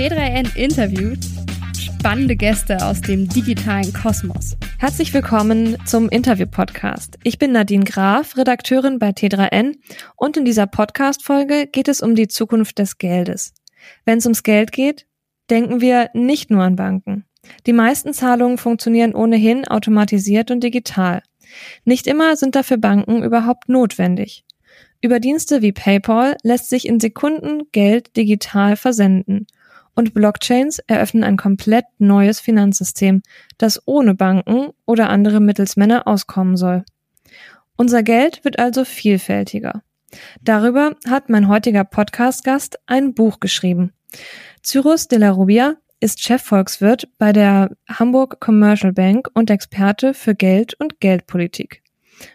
T3N interviewt spannende Gäste aus dem digitalen Kosmos. Herzlich willkommen zum Interview-Podcast. Ich bin Nadine Graf, Redakteurin bei T3N und in dieser Podcast-Folge geht es um die Zukunft des Geldes. Wenn es ums Geld geht, denken wir nicht nur an Banken. Die meisten Zahlungen funktionieren ohnehin automatisiert und digital. Nicht immer sind dafür Banken überhaupt notwendig. Über Dienste wie PayPal lässt sich in Sekunden Geld digital versenden – und Blockchains eröffnen ein komplett neues Finanzsystem, das ohne Banken oder andere Mittelsmänner auskommen soll. Unser Geld wird also vielfältiger. Darüber hat mein heutiger Podcast-Gast ein Buch geschrieben. Cyrus de la Rubia ist Chefvolkswirt bei der Hamburg Commercial Bank und Experte für Geld und Geldpolitik.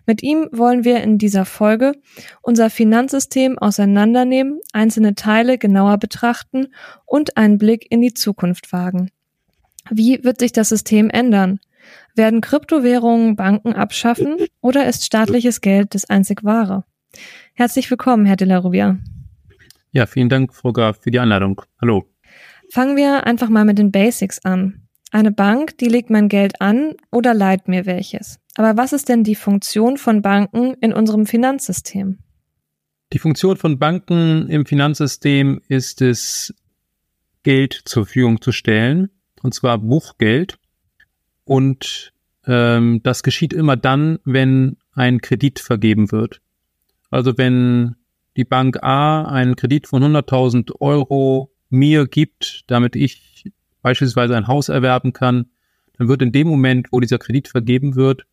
Mit ihm wollen wir in dieser Folge unser Finanzsystem auseinandernehmen, einzelne Teile genauer betrachten und einen Blick in die Zukunft wagen. Wie wird sich das System ändern? Werden Kryptowährungen Banken abschaffen oder ist staatliches Geld das einzig wahre? Herzlich willkommen, Herr de la Rubia. Ja, vielen Dank, Frau Graf, für die Einladung. Hallo. Fangen wir einfach mal mit den Basics an. Eine Bank, die legt mein Geld an oder leiht mir welches. Aber was ist denn die Funktion von Banken in unserem Finanzsystem? Die Funktion von Banken im Finanzsystem ist es, Geld zur Verfügung zu stellen, und zwar Buchgeld. Und ähm, das geschieht immer dann, wenn ein Kredit vergeben wird. Also wenn die Bank A einen Kredit von 100.000 Euro mir gibt, damit ich beispielsweise ein Haus erwerben kann, dann wird in dem Moment, wo dieser Kredit vergeben wird,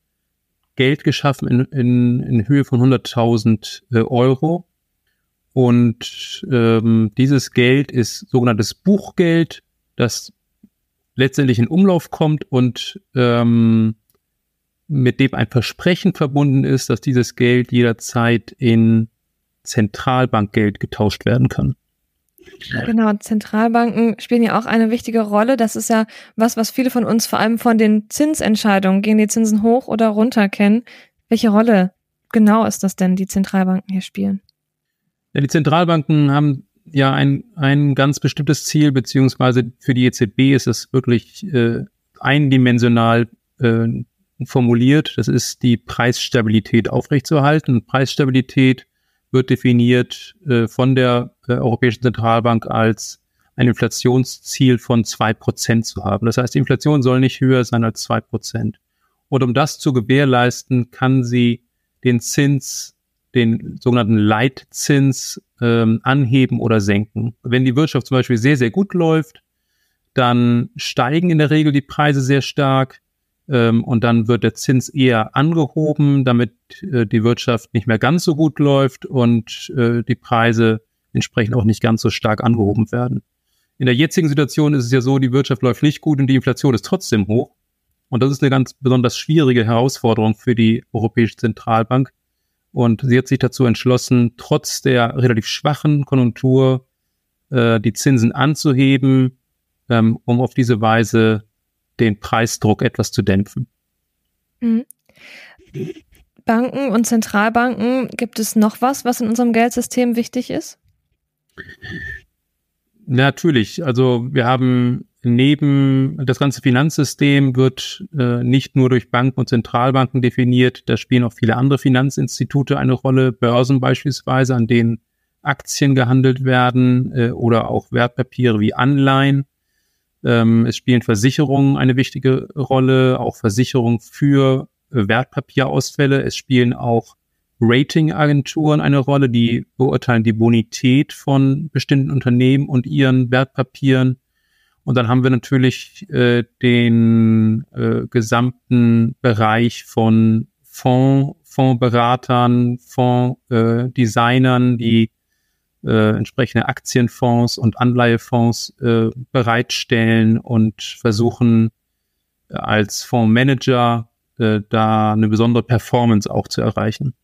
Geld geschaffen in, in, in Höhe von 100.000 äh, Euro. Und ähm, dieses Geld ist sogenanntes Buchgeld, das letztendlich in Umlauf kommt und ähm, mit dem ein Versprechen verbunden ist, dass dieses Geld jederzeit in Zentralbankgeld getauscht werden kann. Genau, Zentralbanken spielen ja auch eine wichtige Rolle. Das ist ja was, was viele von uns vor allem von den Zinsentscheidungen, gehen die Zinsen hoch oder runter kennen. Welche Rolle genau ist das denn, die Zentralbanken hier spielen? Ja, die Zentralbanken haben ja ein, ein ganz bestimmtes Ziel, beziehungsweise für die EZB ist es wirklich äh, eindimensional äh, formuliert. Das ist die Preisstabilität aufrechtzuerhalten. Preisstabilität wird definiert äh, von der äh, Europäischen Zentralbank als ein Inflationsziel von zwei Prozent zu haben. Das heißt, die Inflation soll nicht höher sein als zwei Prozent. Und um das zu gewährleisten, kann sie den Zins, den sogenannten Leitzins ähm, anheben oder senken. Wenn die Wirtschaft zum Beispiel sehr, sehr gut läuft, dann steigen in der Regel die Preise sehr stark ähm, und dann wird der Zins eher angehoben, damit äh, die Wirtschaft nicht mehr ganz so gut läuft und äh, die Preise entsprechend auch nicht ganz so stark angehoben werden. In der jetzigen Situation ist es ja so, die Wirtschaft läuft nicht gut und die Inflation ist trotzdem hoch. Und das ist eine ganz besonders schwierige Herausforderung für die Europäische Zentralbank. Und sie hat sich dazu entschlossen, trotz der relativ schwachen Konjunktur äh, die Zinsen anzuheben, ähm, um auf diese Weise den Preisdruck etwas zu dämpfen. Mhm. Banken und Zentralbanken, gibt es noch was, was in unserem Geldsystem wichtig ist? Natürlich. Also wir haben neben das ganze Finanzsystem wird äh, nicht nur durch Banken und Zentralbanken definiert, da spielen auch viele andere Finanzinstitute eine Rolle, Börsen beispielsweise, an denen Aktien gehandelt werden äh, oder auch Wertpapiere wie Anleihen. Ähm, es spielen Versicherungen eine wichtige Rolle, auch Versicherungen für äh, Wertpapierausfälle. Es spielen auch Ratingagenturen eine Rolle, die beurteilen die Bonität von bestimmten Unternehmen und ihren Wertpapieren. Und dann haben wir natürlich äh, den äh, gesamten Bereich von Fonds, Fondsberatern, Fondsdesignern, äh, die äh, entsprechende Aktienfonds und Anleihefonds äh, bereitstellen und versuchen äh, als Fondsmanager äh, da eine besondere Performance auch zu erreichen.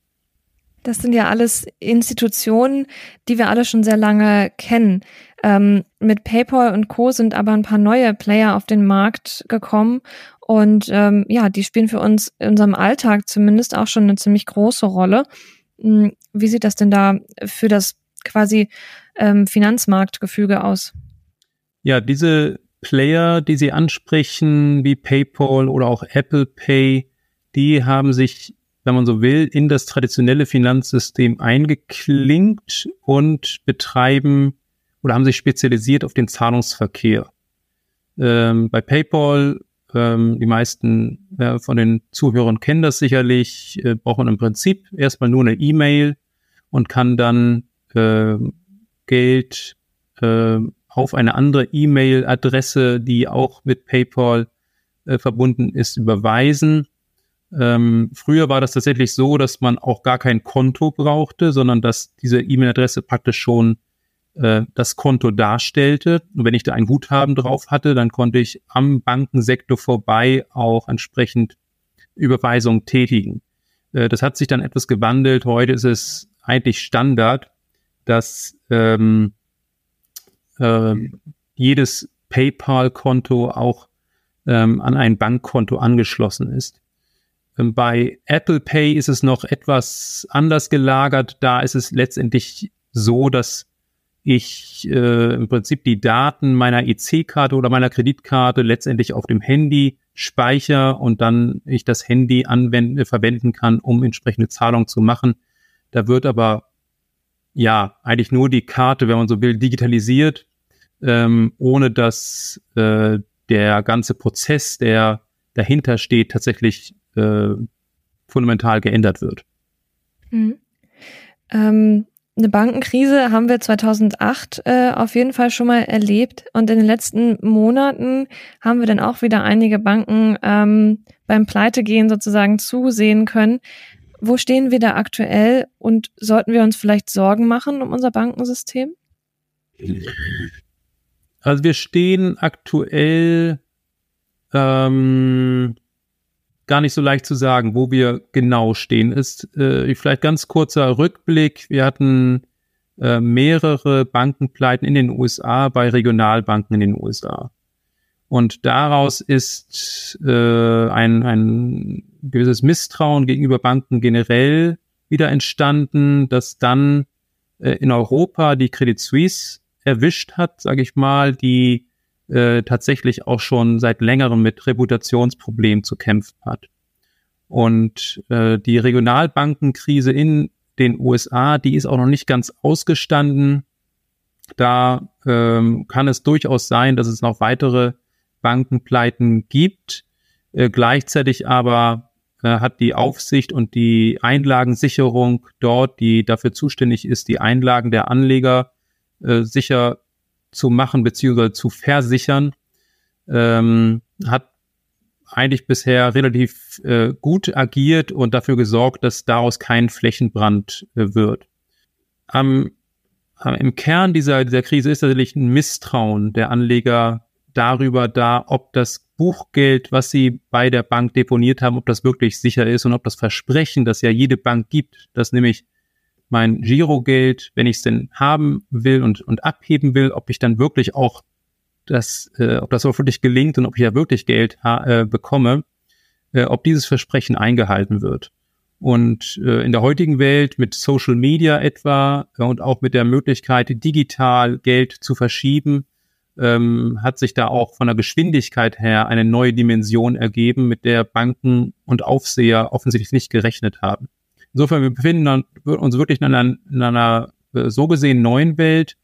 Das sind ja alles Institutionen, die wir alle schon sehr lange kennen. Ähm, mit PayPal und Co. sind aber ein paar neue Player auf den Markt gekommen. Und ähm, ja, die spielen für uns in unserem Alltag zumindest auch schon eine ziemlich große Rolle. Hm, wie sieht das denn da für das quasi ähm, Finanzmarktgefüge aus? ja, diese Player, die Sie ansprechen, wie PayPal oder auch Apple Pay, die haben sich, wenn man so will, in das traditionelle Finanzsystem eingeklinkt und betreiben oder haben sich spezialisiert auf den Zahlungsverkehr. Ähm, bei PayPal, ähm, die meisten äh, von den Zuhörern kennen das sicherlich, äh, braucht man im Prinzip erstmal nur eine E-Mail und kann dann äh, Geld äh, auf eine andere E-Mail-Adresse, die auch mit PayPal äh, verbunden ist, überweisen. Ähm, früher war das tatsächlich so, dass man auch gar kein Konto brauchte, sondern dass diese E-Mail-Adresse praktisch schon äh, das Konto darstellte. Und wenn ich da ein Guthaben drauf hatte, dann konnte ich am Bankensektor vorbei auch entsprechend Überweisungen tätigen. Äh, das hat sich dann etwas gewandelt. Heute ist es eigentlich Standard, dass ähm, äh, jedes PayPal-Konto auch ähm, an ein Bankkonto angeschlossen ist. Ähm, bei Apple Pay ist es noch etwas anders gelagert. Da ist es letztendlich so, dass ich äh, im Prinzip die Daten meiner EC-Karte oder meiner Kreditkarte letztendlich auf dem Handy speichere und dann ich das Handy anwenden, verwenden kann, um entsprechende Zahlungen zu machen. Da wird aber ja eigentlich nur die Karte, wenn man so will, digitalisiert ähm, ohne dass äh, der ganze Prozess, der dahinter steht, tatsächlich äh, fundamental geändert wird. Mhm. Ähm, eine Bankenkrise haben wir 2008 äh, auf jeden Fall schon mal erlebt und in den letzten Monaten haben wir dann auch wieder einige Banken ähm, beim Pleitegehen sozusagen zusehen können. Wo stehen wir da aktuell und sollten wir uns vielleicht Sorgen machen um unser Bankensystem? Also wir stehen aktuell ähm, gar nicht so leicht zu sagen, wo wir genau stehen. Ist äh, vielleicht ganz kurzer Rückblick. Wir hatten äh, mehrere Bankenpleiten in den USA bei Regionalbanken in den USA. Und daraus ist äh, ein, ein gewisses Misstrauen gegenüber Banken generell wieder entstanden, dass dann äh, in Europa die Credit Suisse erwischt hat, sage ich mal, die äh, tatsächlich auch schon seit längerem mit Reputationsproblemen zu kämpfen hat. Und äh, die Regionalbankenkrise in den USA, die ist auch noch nicht ganz ausgestanden. Da ähm, kann es durchaus sein, dass es noch weitere Bankenpleiten gibt. Äh, gleichzeitig aber hat die Aufsicht und die Einlagensicherung dort, die dafür zuständig ist, die Einlagen der Anleger äh, sicher zu machen beziehungsweise zu versichern, ähm, hat eigentlich bisher relativ äh, gut agiert und dafür gesorgt, dass daraus kein Flächenbrand äh, wird. Am, am, Im Kern dieser, dieser Krise ist natürlich ein Misstrauen der Anleger darüber da, ob das Buchgeld, was sie bei der Bank deponiert haben, ob das wirklich sicher ist und ob das Versprechen, das ja jede Bank gibt, dass nämlich mein Girogeld, wenn ich es denn haben will und, und abheben will, ob ich dann wirklich auch das, äh, ob das auch wirklich gelingt und ob ich ja wirklich Geld äh, bekomme, äh, ob dieses Versprechen eingehalten wird. Und äh, in der heutigen Welt mit Social Media etwa äh, und auch mit der Möglichkeit, digital Geld zu verschieben, ähm, hat sich da auch von der Geschwindigkeit her eine neue Dimension ergeben, mit der Banken und Aufseher offensichtlich nicht gerechnet haben. Insofern, wir befinden uns wirklich in einer, in einer äh, so gesehen neuen Welt.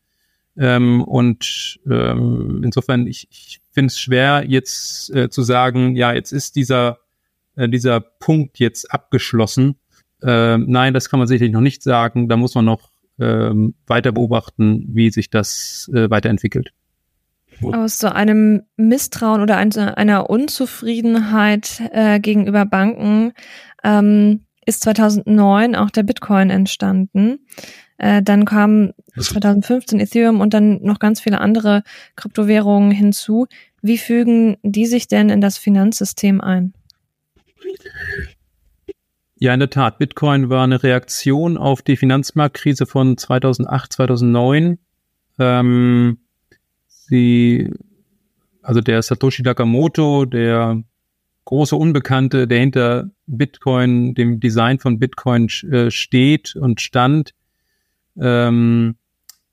Ähm, und ähm, insofern, ich, ich finde es schwer, jetzt äh, zu sagen, ja, jetzt ist dieser, äh, dieser Punkt jetzt abgeschlossen. Ähm, nein, das kann man sicherlich noch nicht sagen. Da muss man noch ähm, weiter beobachten, wie sich das äh, weiterentwickelt. Aus so einem Misstrauen oder einer Unzufriedenheit äh, gegenüber Banken ähm, ist 2009 auch der Bitcoin entstanden. Äh, dann kam 2015 Ethereum und dann noch ganz viele andere Kryptowährungen hinzu. Wie fügen die sich denn in das Finanzsystem ein? Ja, in der Tat. Bitcoin war eine Reaktion auf die Finanzmarktkrise von 2008, 2009. Ähm, sie, also der Satoshi Nakamoto, der große Unbekannte, der hinter Bitcoin, dem Design von Bitcoin äh, steht und stand, ähm,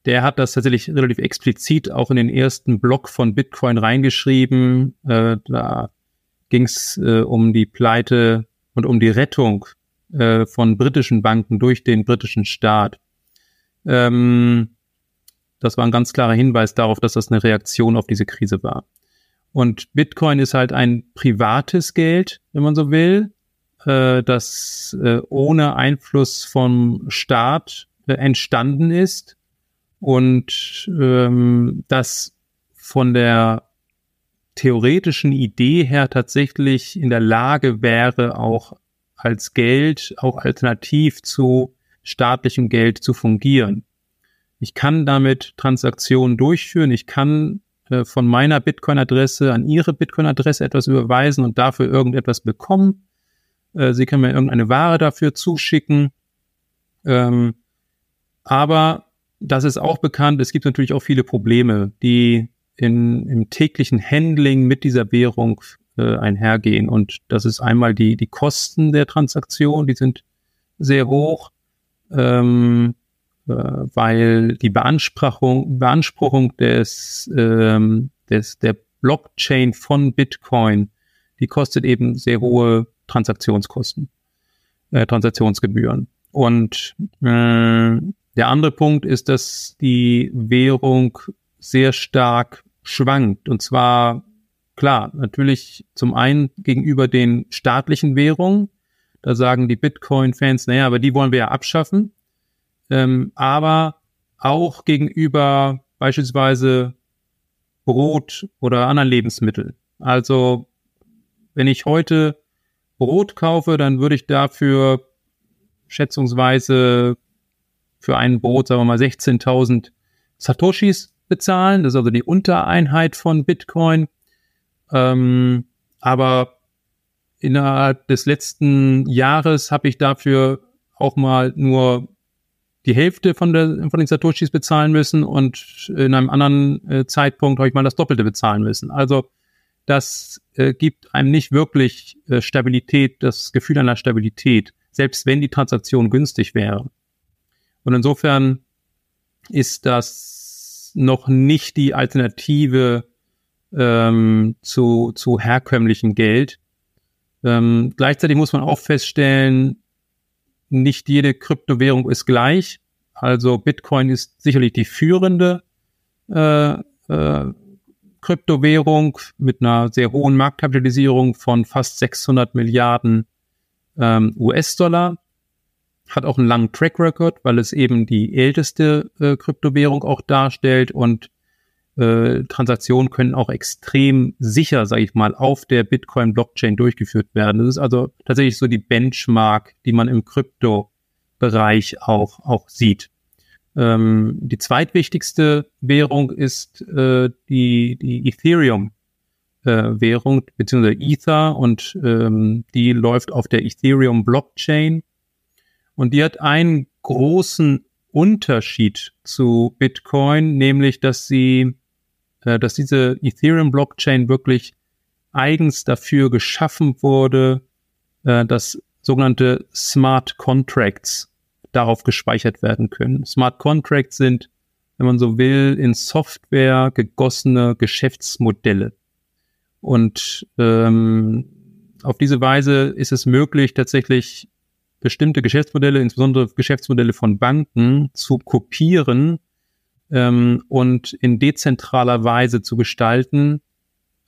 der hat das tatsächlich relativ explizit auch in den ersten Block von Bitcoin reingeschrieben. Äh, da ging es äh, um die Pleite und um die Rettung äh, von britischen Banken durch den britischen Staat. Ähm, das war ein ganz klarer Hinweis darauf, dass das eine Reaktion auf diese Krise war. Und Bitcoin ist halt ein privates Geld, wenn man so will, äh, das äh, ohne Einfluss vom Staat äh, entstanden ist und ähm, das von der theoretischen Idee her tatsächlich in der Lage wäre, auch als Geld, auch alternativ zu staatlichem Geld zu fungieren. Ich kann damit Transaktionen durchführen. Ich kann äh, von meiner Bitcoin-Adresse an Ihre Bitcoin-Adresse etwas überweisen und dafür irgendetwas bekommen. Äh, Sie können mir irgendeine Ware dafür zuschicken. Ähm, aber das ist auch bekannt. Es gibt natürlich auch viele Probleme, die in, im täglichen Handling mit dieser Währung äh, einhergehen. Und das ist einmal die, die Kosten der Transaktion, die sind sehr hoch. Ähm, äh, weil die Beanspruchung, Beanspruchung des, ähm, des, der Blockchain von Bitcoin, die kostet eben sehr hohe Transaktionskosten, äh, Transaktionsgebühren. Und äh, der andere Punkt ist, dass die Währung sehr stark schwankt. Und zwar, klar, natürlich zum einen gegenüber den staatlichen Währungen. Da sagen die Bitcoin-Fans, naja, aber die wollen wir ja abschaffen ähm, aber auch gegenüber beispielsweise Brot oder anderen Lebensmitteln. Also wenn ich heute Brot kaufe, dann würde ich dafür schätzungsweise für ein Brot, sagen wir mal, 16.000 Satoshis bezahlen. Das ist also die Untereinheit von Bitcoin. Ähm, aber innerhalb des letzten Jahres habe ich dafür auch mal nur die Hälfte von, der, von den Satoshis bezahlen müssen und in einem anderen äh, Zeitpunkt habe ich mal das Doppelte bezahlen müssen. Also das äh, gibt einem nicht wirklich äh, Stabilität, das Gefühl einer Stabilität, selbst wenn die Transaktion günstig wäre. Und insofern ist das noch nicht die Alternative ähm, zu, zu herkömmlichem Geld. Ähm, gleichzeitig muss man auch feststellen, nicht jede Kryptowährung ist gleich. Also Bitcoin ist sicherlich die führende äh, äh, Kryptowährung mit einer sehr hohen Marktkapitalisierung von fast 600 Milliarden ähm, US-Dollar. Hat auch einen langen Track Record, weil es eben die älteste äh, Kryptowährung auch darstellt und äh, Transaktionen können auch extrem sicher, sage ich mal, auf der Bitcoin-Blockchain durchgeführt werden. Das ist also tatsächlich so die Benchmark, die man im Krypto-Bereich auch, auch sieht. Ähm, die zweitwichtigste Währung ist äh, die, die Ethereum. Äh, beziehungsweise Ether und ähm, die läuft auf der Ethereum Blockchain und die hat einen großen Unterschied zu Bitcoin, nämlich dass sie äh, dass diese Ethereum-Blockchain wirklich eigens dafür geschaffen wurde, äh, dass sogenannte Smart Contracts darauf gespeichert werden können. Smart Contracts sind, wenn man so will, in Software gegossene Geschäftsmodelle. Und ähm, auf diese Weise ist es möglich, tatsächlich bestimmte Geschäftsmodelle, insbesondere Geschäftsmodelle von Banken, zu kopieren ähm, und in dezentraler Weise zu gestalten,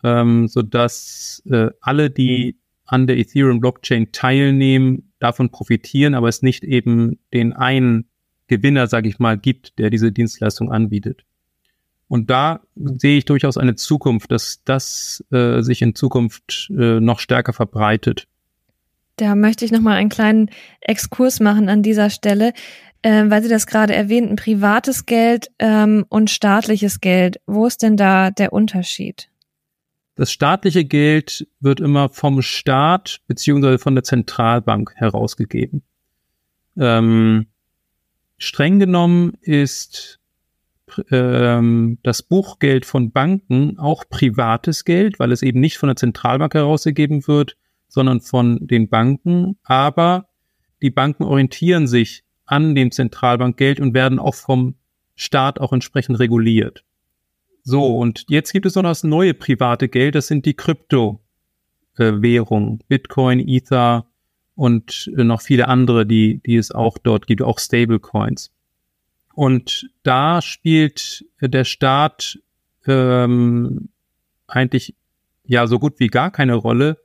ähm, so dass äh, alle, die an der Ethereum Blockchain teilnehmen, davon profitieren, aber es nicht eben den einen Gewinner, sage ich mal, gibt, der diese Dienstleistung anbietet. Und da sehe ich durchaus eine Zukunft, dass das äh, sich in Zukunft äh, noch stärker verbreitet. Da möchte ich nochmal einen kleinen Exkurs machen an dieser Stelle äh, weil Sie das gerade erwähnten, privates Geld ähm, und staatliches Geld. Wo ist denn da der Unterschied? Das staatliche Geld wird immer vom Staat beziehungsweise von der Zentralbank herausgegeben. Ähm, streng genommen ist ähm, das Buchgeld von Banken auch privates Geld, weil es eben nicht von der Zentralbank herausgegeben wird, sondern von den Banken. Aber die Banken orientieren sich an dem Zentralbankgeld und werden auch vom Staat auch entsprechend reguliert. So, und jetzt gibt es noch das neue private Geld, das sind die Kryptowährungen, Bitcoin, Ether und noch viele andere, die, die es auch dort gibt, auch Stablecoins. Und da spielt der Staat ähm, eigentlich ja so gut wie gar keine Rolle.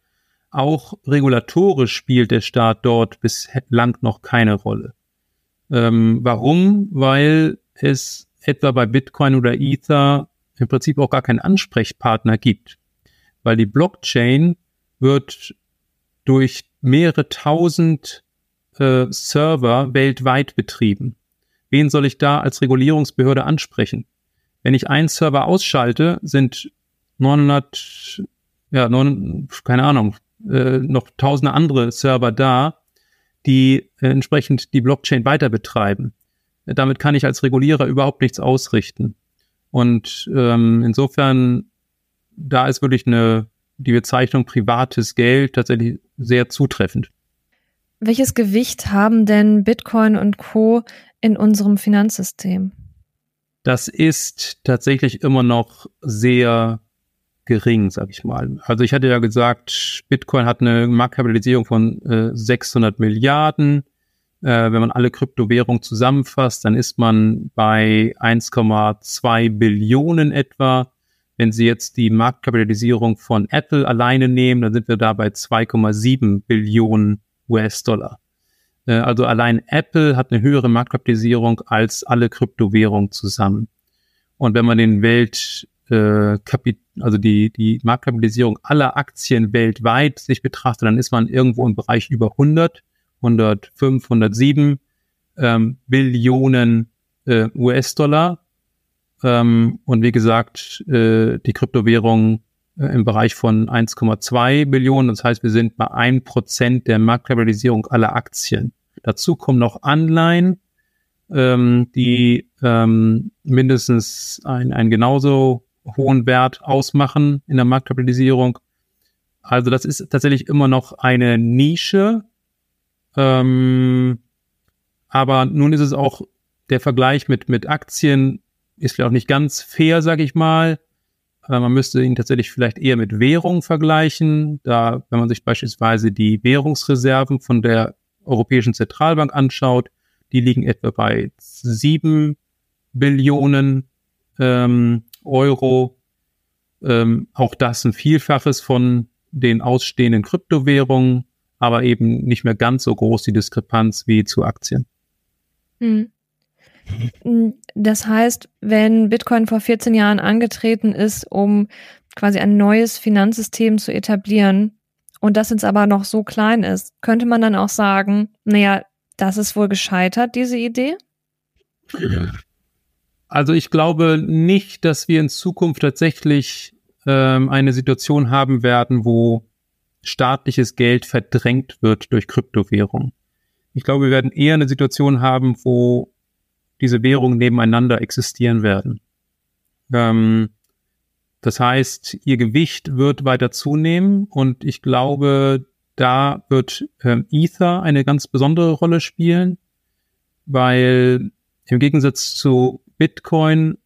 Auch regulatorisch spielt der Staat dort bislang noch keine Rolle. Ähm, warum? Weil es etwa bei Bitcoin oder Ether im Prinzip auch gar keinen Ansprechpartner gibt. Weil die Blockchain wird durch mehrere tausend äh, Server weltweit betrieben. Wen soll ich da als Regulierungsbehörde ansprechen? Wenn ich einen Server ausschalte, sind 900, ja, 9, keine Ahnung, äh, noch tausende andere Server da, die äh, entsprechend die Blockchain weiter betreiben. Damit kann ich als Regulierer überhaupt nichts ausrichten. Und ähm, insofern, da ist wirklich eine, die Bezeichnung privates Geld tatsächlich sehr zutreffend. Welches Gewicht haben denn Bitcoin und Co. in unserem Finanzsystem? Das ist tatsächlich immer noch sehr gering, sag ich mal. Also ich hatte ja gesagt, Bitcoin hat eine Marktkapitalisierung von äh, 600 Milliarden. Äh, wenn man alle Kryptowährungen zusammenfasst, dann ist man bei 1,2 Billionen etwa. Wenn Sie jetzt die Marktkapitalisierung von Apple alleine nehmen, dann sind wir da bei 2,7 Billionen US-Dollar. Äh, also allein Apple hat eine höhere Marktkapitalisierung als alle Kryptowährungen zusammen. Und wenn man den Welt äh, Kapit also die, die Marktkapitalisierung aller Aktien weltweit sich betrachtet, dann ist man irgendwo im Bereich über 100, 105, 107 ähm, Billionen äh, US-Dollar. Ähm, und wie gesagt, äh, die Kryptowährung äh, im Bereich von 1,2 Billionen. Das heißt, wir sind bei 1% der Marktkapitalisierung aller Aktien. Dazu kommen noch Anleihen, ähm, die ähm, mindestens ein, ein genauso hohen Wert ausmachen in der Marktkapitalisierung. Also das ist tatsächlich immer noch eine Nische. Ähm, aber nun ist es auch der Vergleich mit, mit Aktien ist vielleicht auch nicht ganz fair, sag ich mal. Äh, man müsste ihn tatsächlich vielleicht eher mit Währung vergleichen. Da, wenn man sich beispielsweise die Währungsreserven von der Europäischen Zentralbank anschaut, die liegen etwa bei sieben Billionen ähm, Euro. Ähm, auch das ein Vielfaches von den ausstehenden Kryptowährungen, aber eben nicht mehr ganz so groß die Diskrepanz wie zu Aktien. Hm. Das heißt, wenn Bitcoin vor 14 Jahren angetreten ist, um quasi ein neues Finanzsystem zu etablieren und das jetzt aber noch so klein ist, könnte man dann auch sagen, naja, das ist wohl gescheitert, diese Idee? Also ich glaube nicht, dass wir in Zukunft tatsächlich ähm, eine Situation haben werden, wo staatliches Geld verdrängt wird durch Kryptowährung. Ich glaube, wir werden eher eine Situation haben, wo diese Währungen nebeneinander existieren werden. Ähm, das heißt, ihr Gewicht wird weiter zunehmen und ich glaube, da wird ähm, Ether eine ganz besondere Rolle spielen, weil im Gegensatz zu Bitcoin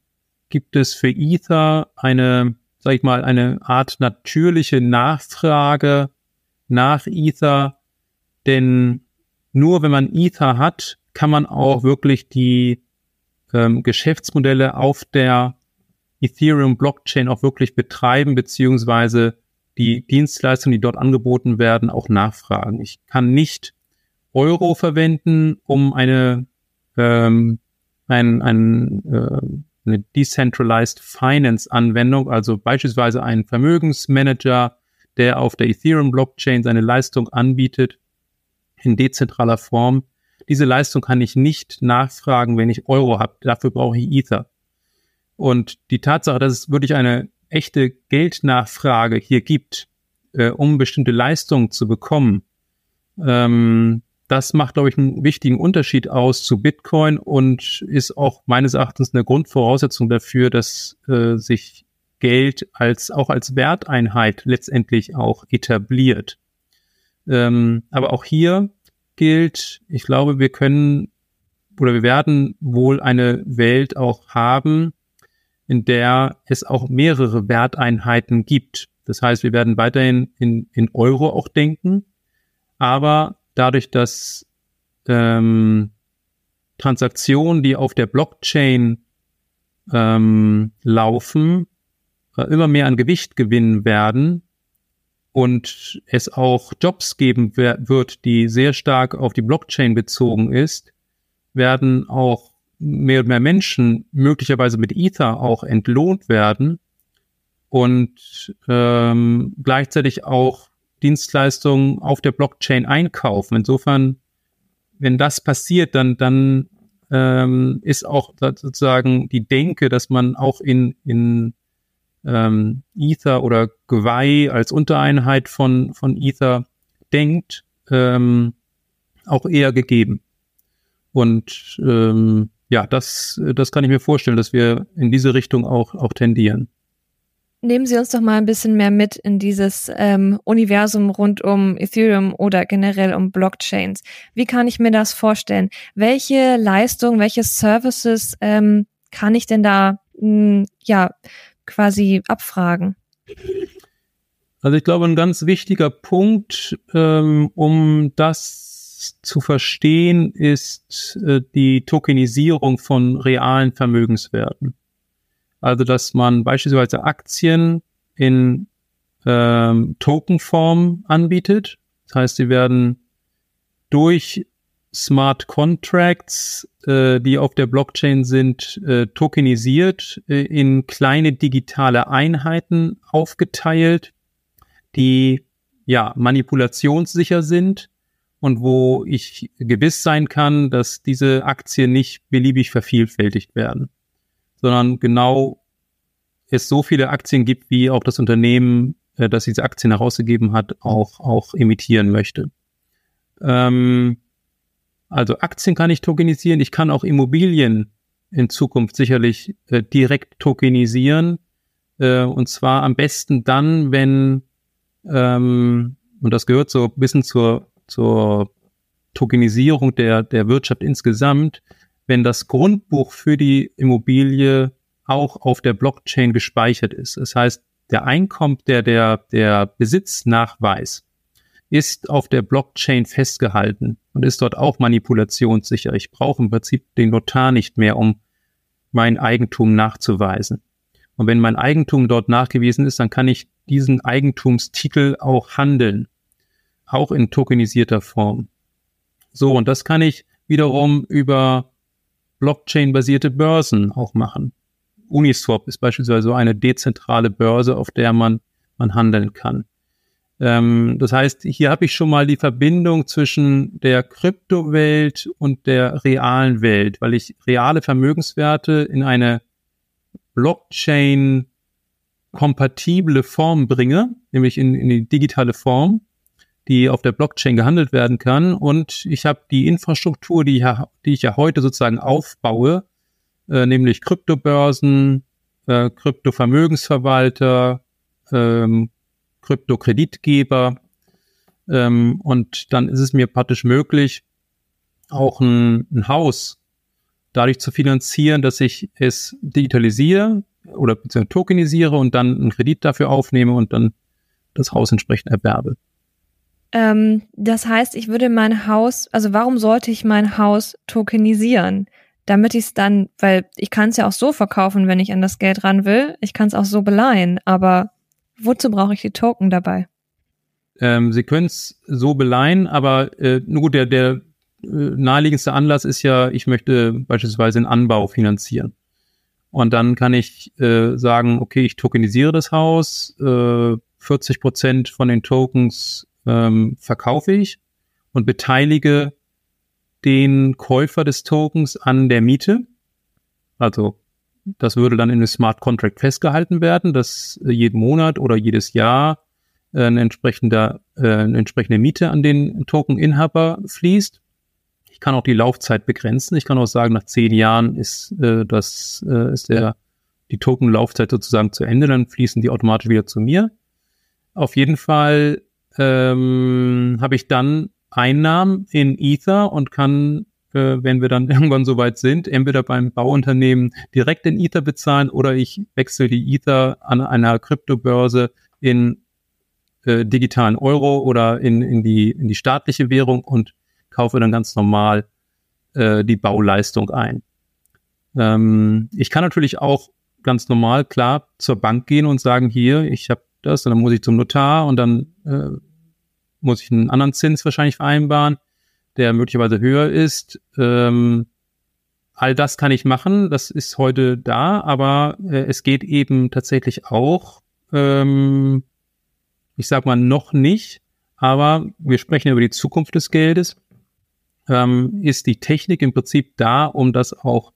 gibt es für Ether eine, sag ich mal, eine Art natürliche Nachfrage nach Ether, denn nur wenn man Ether hat, kann man auch wirklich die ähm, Geschäftsmodelle auf der Ethereum Blockchain auch wirklich betreiben, beziehungsweise die Dienstleistungen, die dort angeboten werden, auch nachfragen. Ich kann nicht Euro verwenden, um eine ähm, ein, ein, äh, eine Decentralized Finance Anwendung, also beispielsweise ein Vermögensmanager, der auf der Ethereum Blockchain seine Leistung anbietet in dezentraler Form. Diese Leistung kann ich nicht nachfragen, wenn ich Euro habe. Dafür brauche ich Ether. Und die Tatsache, dass es wirklich eine echte Geldnachfrage hier gibt, äh, um bestimmte Leistungen zu bekommen, ähm, das macht, glaube ich, einen wichtigen Unterschied aus zu Bitcoin und ist auch meines Erachtens eine Grundvoraussetzung dafür, dass äh, sich Geld als auch als Werteinheit letztendlich auch etabliert. Ähm, aber auch hier gilt, ich glaube, wir können oder wir werden wohl eine Welt auch haben, in der es auch mehrere Werteinheiten gibt. Das heißt, wir werden weiterhin in, in Euro auch denken, aber dadurch, dass ähm, Transaktionen, die auf der Blockchain ähm, laufen, äh, immer mehr an Gewicht gewinnen werden und es auch Jobs geben wird, die sehr stark auf die Blockchain bezogen ist, werden auch mehr und mehr Menschen möglicherweise mit Ether auch entlohnt werden und ähm, gleichzeitig auch Dienstleistungen auf der Blockchain einkaufen. Insofern, wenn das passiert, dann, dann ähm, ist auch sozusagen die Denke, dass man auch in, in ähm, Ether oder Gwei als Untereinheit von, von Ether denkt, ähm, auch eher gegeben. Und ähm, ja, das, das kann ich mir vorstellen, dass wir in diese Richtung auch, auch tendieren. Nehmen Sie uns doch mal ein bisschen mehr mit in dieses ähm, Universum rund um Ethereum oder generell um Blockchains. Wie kann ich mir das vorstellen? Welche Leistung, welche Services ähm, kann ich denn da mh, ja quasi abfragen? Also ich glaube, ein ganz wichtiger Punkt, ähm, um das zu verstehen, ist äh, die Tokenisierung von realen Vermögenswerten. Also dass man beispielsweise Aktien in ähm, Tokenform anbietet. Das heißt, sie werden durch Smart Contracts, äh, die auf der Blockchain sind, äh, tokenisiert, äh, in kleine digitale Einheiten aufgeteilt, die ja manipulationssicher sind und wo ich gewiss sein kann, dass diese Aktien nicht beliebig vervielfältigt werden, sondern genau es so viele Aktien gibt, wie auch das Unternehmen, äh, das diese Aktien herausgegeben hat, auch, auch emittieren möchte. Ähm, also Aktien kann ich tokenisieren, ich kann auch Immobilien in Zukunft sicherlich äh, direkt tokenisieren. Äh, und zwar am besten dann, wenn, ähm, und das gehört so ein bisschen zur, zur Tokenisierung der, der Wirtschaft insgesamt, wenn das Grundbuch für die Immobilie auch auf der Blockchain gespeichert ist. Das heißt, der Einkommen, der, der, der Besitznachweis ist auf der Blockchain festgehalten und ist dort auch manipulationssicher. Ich brauche im Prinzip den Notar nicht mehr, um mein Eigentum nachzuweisen. Und wenn mein Eigentum dort nachgewiesen ist, dann kann ich diesen Eigentumstitel auch handeln, auch in tokenisierter Form. So, und das kann ich wiederum über Blockchain-basierte Börsen auch machen. Uniswap ist beispielsweise so eine dezentrale Börse, auf der man, man handeln kann. Ähm, das heißt, hier habe ich schon mal die Verbindung zwischen der Kryptowelt und der realen Welt, weil ich reale Vermögenswerte in eine Blockchain kompatible Form bringe, nämlich in, in die digitale Form, die auf der Blockchain gehandelt werden kann. Und ich habe die Infrastruktur, die, die ich ja heute sozusagen aufbaue, äh, nämlich Kryptobörsen, äh, Kryptovermögensverwalter, ähm, Kryptokreditgeber. Ähm, und dann ist es mir praktisch möglich, auch ein, ein Haus dadurch zu finanzieren, dass ich es digitalisiere oder tokenisiere und dann einen Kredit dafür aufnehme und dann das Haus entsprechend erwerbe. Ähm, das heißt, ich würde mein Haus, also warum sollte ich mein Haus tokenisieren? Damit ich es dann, weil ich kann es ja auch so verkaufen, wenn ich an das Geld ran will. Ich kann es auch so beleihen, aber Wozu brauche ich die Token dabei? Ähm, Sie können es so beleihen, aber äh, nur gut, der, der äh, naheliegendste Anlass ist ja, ich möchte beispielsweise einen Anbau finanzieren. Und dann kann ich äh, sagen, okay, ich tokenisiere das Haus, äh, 40 Prozent von den Tokens ähm, verkaufe ich und beteilige den Käufer des Tokens an der Miete. Also das würde dann in einem Smart Contract festgehalten werden, dass äh, jeden Monat oder jedes Jahr äh, eine, entsprechende, äh, eine entsprechende Miete an den Tokeninhaber fließt. Ich kann auch die Laufzeit begrenzen. Ich kann auch sagen, nach zehn Jahren ist äh, das äh, ist der die Token-Laufzeit sozusagen zu Ende, dann fließen die automatisch wieder zu mir. Auf jeden Fall ähm, habe ich dann Einnahmen in Ether und kann äh, wenn wir dann irgendwann soweit sind, entweder beim Bauunternehmen direkt in Ether bezahlen oder ich wechsle die Ether an einer Kryptobörse in äh, digitalen Euro oder in, in, die, in die staatliche Währung und kaufe dann ganz normal äh, die Bauleistung ein. Ähm, ich kann natürlich auch ganz normal, klar, zur Bank gehen und sagen, hier, ich habe das, und dann muss ich zum Notar und dann äh, muss ich einen anderen Zins wahrscheinlich vereinbaren, der möglicherweise höher ist. Ähm, all das kann ich machen, das ist heute da, aber äh, es geht eben tatsächlich auch, ähm, ich sag mal noch nicht, aber wir sprechen über die Zukunft des Geldes. Ähm, ist die Technik im Prinzip da, um das auch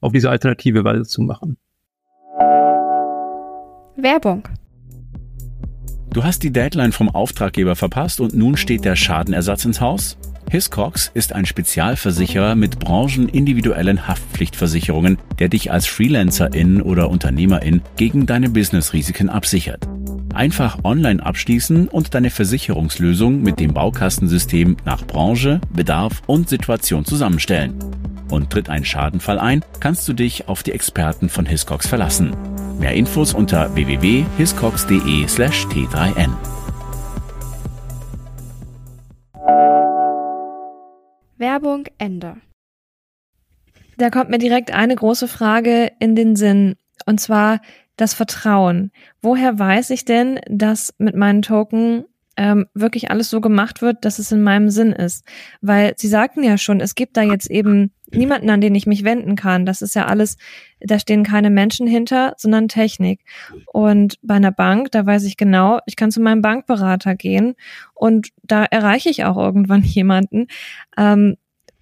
auf diese alternative Weise zu machen. Werbung. Du hast die Deadline vom Auftraggeber verpasst und nun steht der Schadenersatz ins Haus? Hiscox ist ein Spezialversicherer mit branchenindividuellen Haftpflichtversicherungen, der dich als Freelancerin oder Unternehmerin gegen deine Businessrisiken absichert. Einfach online abschließen und deine Versicherungslösung mit dem Baukastensystem nach Branche, Bedarf und Situation zusammenstellen. Und tritt ein Schadenfall ein, kannst du dich auf die Experten von Hiscox verlassen. Mehr Infos unter www.hiscox.de/t3n. Werbung Ende. Da kommt mir direkt eine große Frage in den Sinn, und zwar das Vertrauen. Woher weiß ich denn, dass mit meinen Token ähm, wirklich alles so gemacht wird, dass es in meinem Sinn ist? Weil Sie sagten ja schon, es gibt da jetzt eben niemanden, an den ich mich wenden kann. Das ist ja alles, da stehen keine Menschen hinter, sondern Technik. Und bei einer Bank, da weiß ich genau, ich kann zu meinem Bankberater gehen und da erreiche ich auch irgendwann jemanden. Ähm,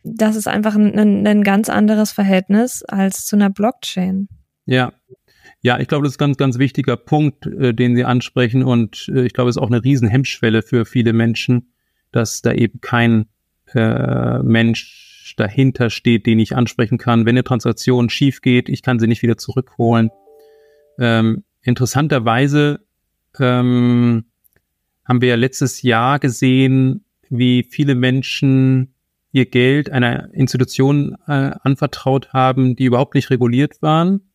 das ist einfach ein, ein, ein ganz anderes Verhältnis als zu einer Blockchain. Ja, ja, ich glaube, das ist ein ganz, ganz wichtiger Punkt, äh, den Sie ansprechen. Und äh, ich glaube, es ist auch eine riesen Hemmschwelle für viele Menschen, dass da eben kein äh, Dahinter steht, den ich ansprechen kann. Wenn eine Transaktion schief geht, ich kann sie nicht wieder zurückholen. Ähm, interessanterweise ähm, haben wir ja letztes Jahr gesehen, wie viele Menschen ihr Geld einer Institution äh, anvertraut haben, die überhaupt nicht reguliert waren,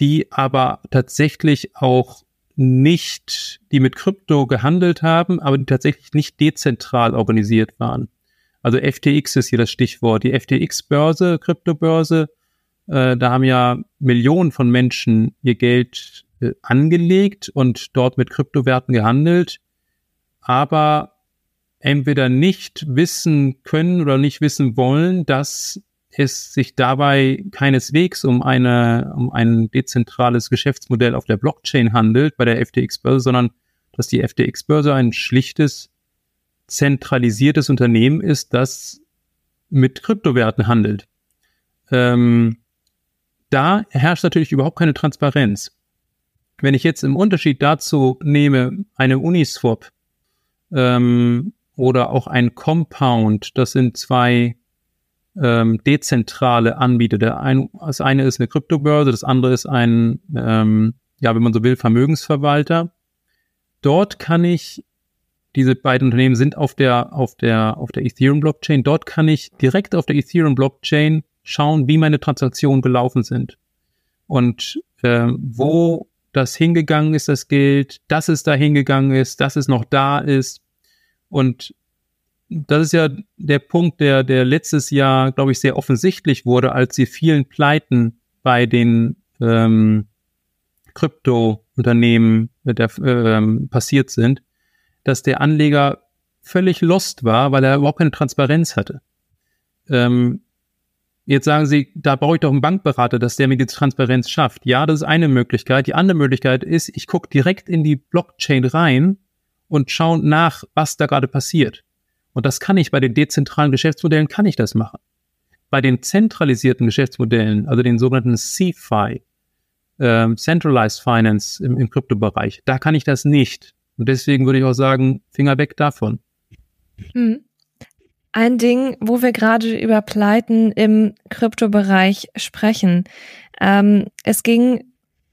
die aber tatsächlich auch nicht, die mit Krypto gehandelt haben, aber die tatsächlich nicht dezentral organisiert waren. Also FTX ist hier das Stichwort. Die FTX-Börse, Kryptobörse, äh, da haben ja Millionen von Menschen ihr Geld äh, angelegt und dort mit Kryptowerten gehandelt, aber entweder nicht wissen können oder nicht wissen wollen, dass es sich dabei keineswegs um eine, um ein dezentrales Geschäftsmodell auf der Blockchain handelt bei der FTX-Börse, sondern dass die FTX-Börse ein schlichtes, zentralisiertes Unternehmen ist, das mit Kryptowerten handelt. Ähm, da herrscht natürlich überhaupt keine Transparenz. Wenn ich jetzt im Unterschied dazu nehme, eine Uniswap ähm, oder auch ein Compound. Das sind zwei ähm, dezentrale Anbieter. Der ein, das eine ist eine Kryptobörse, das andere ist ein, ähm, ja, wenn man so will, Vermögensverwalter. Dort kann ich, diese beiden Unternehmen sind auf der, auf der, auf der Ethereum Blockchain. Dort kann ich direkt auf der Ethereum Blockchain schauen, wie meine Transaktionen gelaufen sind. Und äh, wo das hingegangen ist, das Geld, dass es da hingegangen ist, dass es noch da ist, und das ist ja der Punkt, der, der letztes Jahr, glaube ich, sehr offensichtlich wurde, als die vielen Pleiten bei den ähm, Krypto-Unternehmen äh, ähm, passiert sind, dass der Anleger völlig lost war, weil er überhaupt keine Transparenz hatte. Ähm, jetzt sagen Sie, da brauche ich doch einen Bankberater, dass der mir die Transparenz schafft. Ja, das ist eine Möglichkeit. Die andere Möglichkeit ist, ich gucke direkt in die Blockchain rein und schauen nach, was da gerade passiert. Und das kann ich bei den dezentralen Geschäftsmodellen, kann ich das machen. Bei den zentralisierten Geschäftsmodellen, also den sogenannten CFI, äh, Centralized Finance im Kryptobereich, da kann ich das nicht. Und deswegen würde ich auch sagen, Finger weg davon. Hm. Ein Ding, wo wir gerade über Pleiten im Kryptobereich sprechen. Ähm, es ging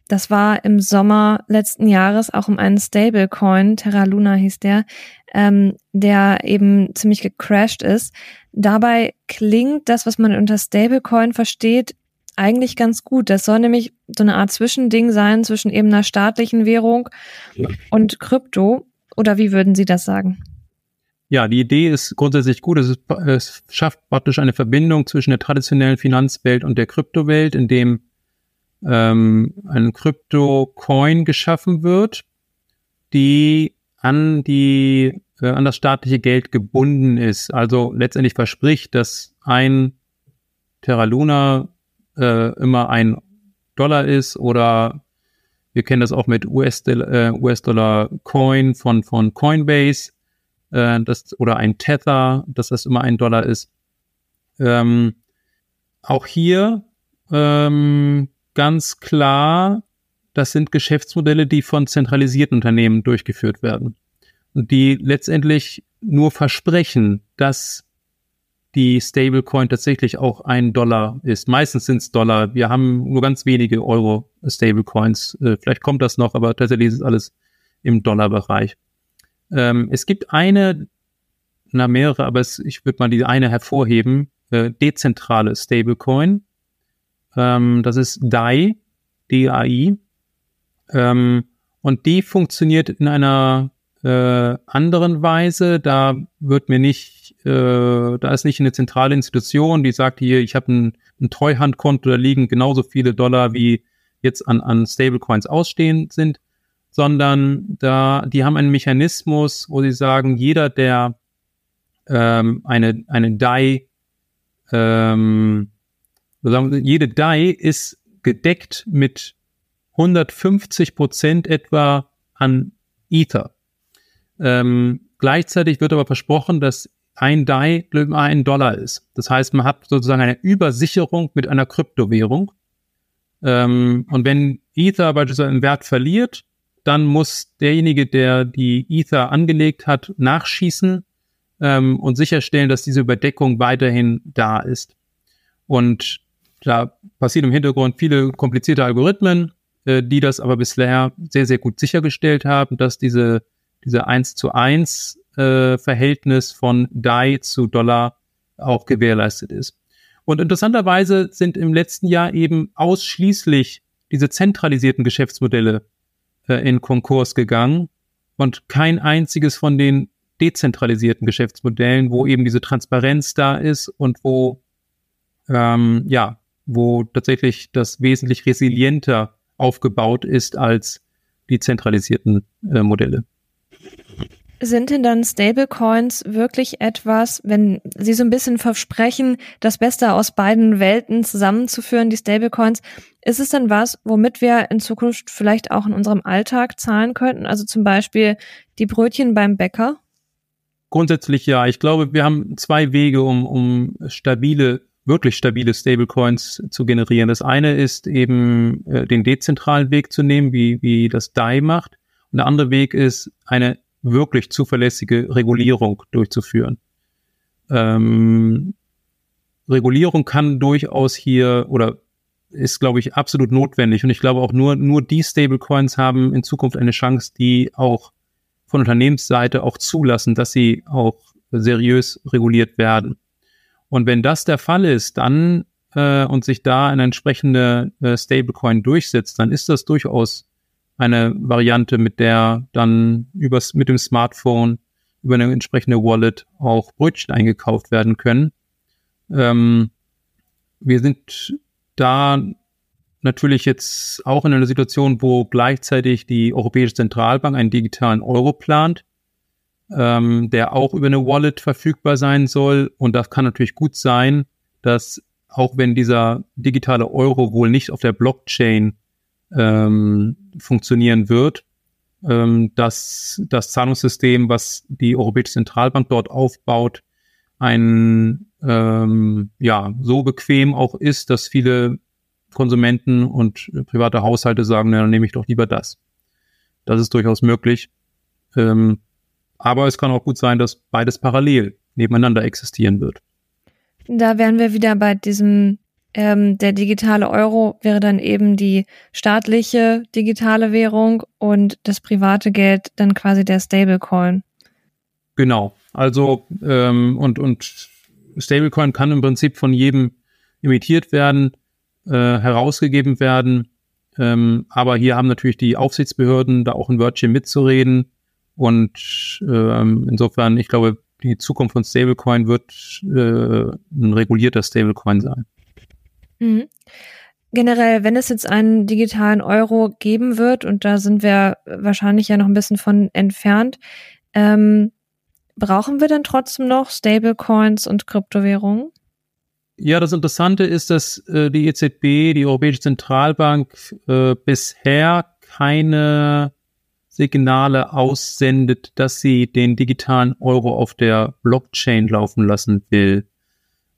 das war im Sommer letzten Jahres auch um einen Stablecoin, Terra Luna hieß der, ähm, der eben ziemlich gecrashed ist. Dabei klingt das, was man unter Stablecoin versteht, eigentlich ganz gut. Das soll nämlich so eine Art Zwischending sein zwischen eben einer staatlichen Währung und Krypto. Oder wie würden Sie das sagen? Ja, die Idee ist grundsätzlich gut. Es, ist, es schafft praktisch eine Verbindung zwischen der traditionellen Finanzwelt und der Kryptowelt, in dem ähm, ein Krypto-Coin geschaffen wird, die an die äh, an das staatliche Geld gebunden ist. Also letztendlich verspricht, dass ein Terra Luna äh, immer ein Dollar ist oder wir kennen das auch mit US-Dollar äh, US von, von Coinbase äh, das, oder ein Tether, dass das immer ein Dollar ist. Ähm, auch hier ähm, ganz klar, das sind Geschäftsmodelle, die von zentralisierten Unternehmen durchgeführt werden und die letztendlich nur versprechen, dass die Stablecoin tatsächlich auch ein Dollar ist. Meistens sind es Dollar. Wir haben nur ganz wenige Euro Stablecoins. Äh, vielleicht kommt das noch, aber tatsächlich ist es alles im Dollarbereich. Ähm, es gibt eine, na mehrere, aber es, ich würde mal die eine hervorheben, äh, dezentrale Stablecoin. Ähm, das ist DAI, D-A-I. Ähm, und die funktioniert in einer äh, anderen Weise. Da wird mir nicht, äh, da ist nicht eine zentrale Institution, die sagt hier, ich habe ein, ein Treuhandkonto, da liegen genauso viele Dollar, wie jetzt an, an Stablecoins ausstehend sind, sondern da, die haben einen Mechanismus, wo sie sagen, jeder, der ähm, eine, eine DAI, ähm, jede DAI ist gedeckt mit 150 Prozent etwa an Ether. Ähm, gleichzeitig wird aber versprochen, dass ein DAI ein Dollar ist. Das heißt, man hat sozusagen eine Übersicherung mit einer Kryptowährung. Ähm, und wenn Ether beispielsweise einen Wert verliert, dann muss derjenige, der die Ether angelegt hat, nachschießen ähm, und sicherstellen, dass diese Überdeckung weiterhin da ist. Und da passieren im Hintergrund viele komplizierte Algorithmen, äh, die das aber bisher sehr, sehr gut sichergestellt haben, dass diese diese 1 zu 1 äh, Verhältnis von DAI zu Dollar auch gewährleistet ist. Und interessanterweise sind im letzten Jahr eben ausschließlich diese zentralisierten Geschäftsmodelle äh, in Konkurs gegangen und kein einziges von den dezentralisierten Geschäftsmodellen, wo eben diese Transparenz da ist und wo ähm, ja, wo tatsächlich das wesentlich resilienter aufgebaut ist als die zentralisierten äh, Modelle. Sind denn dann Stablecoins wirklich etwas, wenn Sie so ein bisschen versprechen, das Beste aus beiden Welten zusammenzuführen, die Stablecoins, ist es dann was, womit wir in Zukunft vielleicht auch in unserem Alltag zahlen könnten? Also zum Beispiel die Brötchen beim Bäcker? Grundsätzlich ja. Ich glaube, wir haben zwei Wege, um, um stabile, wirklich stabile Stablecoins zu generieren. Das eine ist eben äh, den dezentralen Weg zu nehmen, wie, wie das DAI macht. Und der andere Weg ist, eine wirklich zuverlässige Regulierung durchzuführen. Ähm, Regulierung kann durchaus hier oder ist, glaube ich, absolut notwendig. Und ich glaube auch nur, nur die Stablecoins haben in Zukunft eine Chance, die auch von Unternehmensseite auch zulassen, dass sie auch seriös reguliert werden. Und wenn das der Fall ist, dann äh, und sich da eine entsprechende äh, Stablecoin durchsetzt, dann ist das durchaus eine Variante, mit der dann übers, mit dem Smartphone über eine entsprechende Wallet auch Brötchen eingekauft werden können. Ähm, wir sind da natürlich jetzt auch in einer Situation, wo gleichzeitig die Europäische Zentralbank einen digitalen Euro plant, ähm, der auch über eine Wallet verfügbar sein soll. Und das kann natürlich gut sein, dass auch wenn dieser digitale Euro wohl nicht auf der Blockchain ähm, funktionieren wird, ähm, dass das Zahlungssystem, was die Europäische Zentralbank dort aufbaut, ein ähm, ja so bequem auch ist, dass viele Konsumenten und private Haushalte sagen, na, dann nehme ich doch lieber das. Das ist durchaus möglich. Ähm, aber es kann auch gut sein, dass beides parallel nebeneinander existieren wird. Da wären wir wieder bei diesem ähm, der digitale Euro wäre dann eben die staatliche digitale Währung und das private Geld dann quasi der Stablecoin. Genau. Also ähm, und und Stablecoin kann im Prinzip von jedem imitiert werden, äh, herausgegeben werden. Ähm, aber hier haben natürlich die Aufsichtsbehörden da auch ein Wörtchen mitzureden. Und ähm, insofern, ich glaube, die Zukunft von Stablecoin wird äh, ein regulierter Stablecoin sein. Mhm. Generell, wenn es jetzt einen digitalen Euro geben wird, und da sind wir wahrscheinlich ja noch ein bisschen von entfernt, ähm, brauchen wir denn trotzdem noch Stablecoins und Kryptowährungen? Ja, das Interessante ist, dass äh, die EZB, die Europäische Zentralbank, äh, bisher keine Signale aussendet, dass sie den digitalen Euro auf der Blockchain laufen lassen will.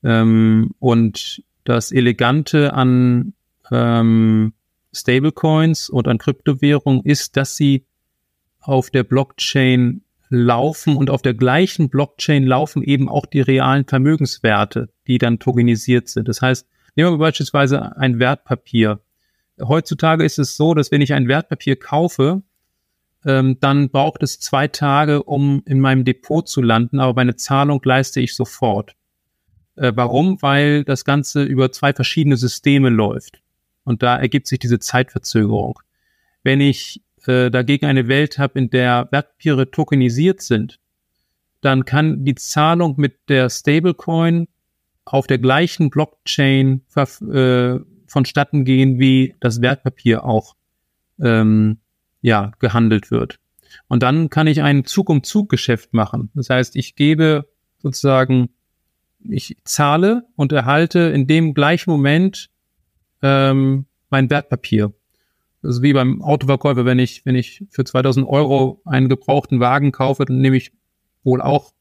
Ähm, und das Elegante an ähm, Stablecoins und an Kryptowährungen ist, dass sie auf der Blockchain laufen und auf der gleichen Blockchain laufen eben auch die realen Vermögenswerte, die dann tokenisiert sind. Das heißt, nehmen wir beispielsweise ein Wertpapier. Heutzutage ist es so, dass wenn ich ein Wertpapier kaufe, ähm, dann braucht es zwei Tage, um in meinem Depot zu landen, aber meine Zahlung leiste ich sofort. Äh, warum? Weil das Ganze über zwei verschiedene Systeme läuft. Und da ergibt sich diese Zeitverzögerung. Wenn ich äh, dagegen eine Welt habe, in der Wertpapiere tokenisiert sind, dann kann die Zahlung mit der Stablecoin auf der gleichen Blockchain äh, vonstatten gehen, wie das Wertpapier auch ähm, ja, gehandelt wird. Und dann kann ich ein Zug-um-Zug-Geschäft machen. Das heißt, ich gebe sozusagen, ich zahle und erhalte in dem gleichen Moment ähm, mein Wertpapier. Das ist wie beim Autoverkäufer, wenn ich, wenn ich für 2000 Euro einen gebrauchten Wagen kaufe, dann nehme ich wohl auch,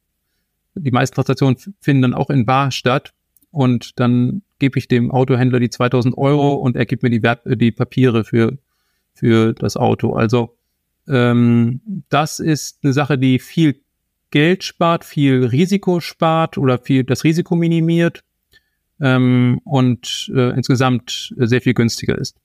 die meisten Transaktionen finden dann auch in Bar statt und dann gebe ich dem Autohändler die 2000 Euro und er gibt mir die, Wert, die Papiere für für das Auto. Also ähm, das ist eine Sache, die viel Geld spart, viel Risiko spart oder viel das Risiko minimiert ähm, und äh, insgesamt sehr viel günstiger ist.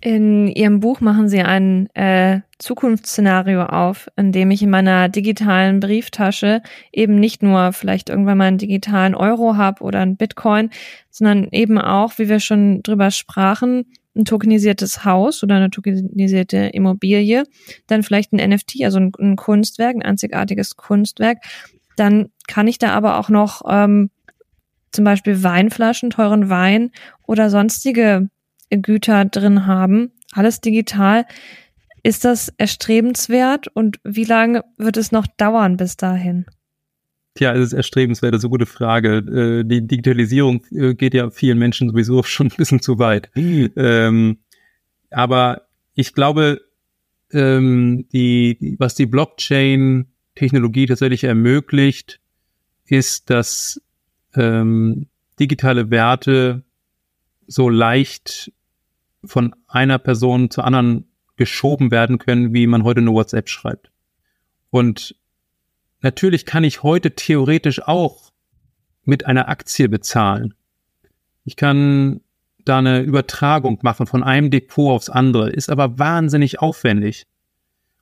In Ihrem Buch machen Sie ein äh, Zukunftsszenario auf, in dem ich in meiner digitalen Brieftasche eben nicht nur vielleicht irgendwann mal einen digitalen Euro habe oder einen Bitcoin, sondern eben auch, wie wir schon drüber sprachen, ein tokenisiertes Haus oder eine tokenisierte Immobilie, dann vielleicht ein NFT, also ein, ein Kunstwerk, ein einzigartiges Kunstwerk. Dann kann ich da aber auch noch ähm, zum Beispiel Weinflaschen, teuren Wein oder sonstige Güter drin haben. Alles digital. Ist das erstrebenswert und wie lange wird es noch dauern bis dahin? Tja, es ist erstrebenswert, das ist eine gute Frage. Äh, die Digitalisierung äh, geht ja vielen Menschen sowieso schon ein bisschen zu weit. Ähm, aber ich glaube, ähm, die, was die Blockchain-Technologie tatsächlich ermöglicht, ist, dass ähm, digitale Werte so leicht von einer Person zur anderen geschoben werden können, wie man heute eine WhatsApp schreibt. Und Natürlich kann ich heute theoretisch auch mit einer Aktie bezahlen. Ich kann da eine Übertragung machen von einem Depot aufs andere, ist aber wahnsinnig aufwendig.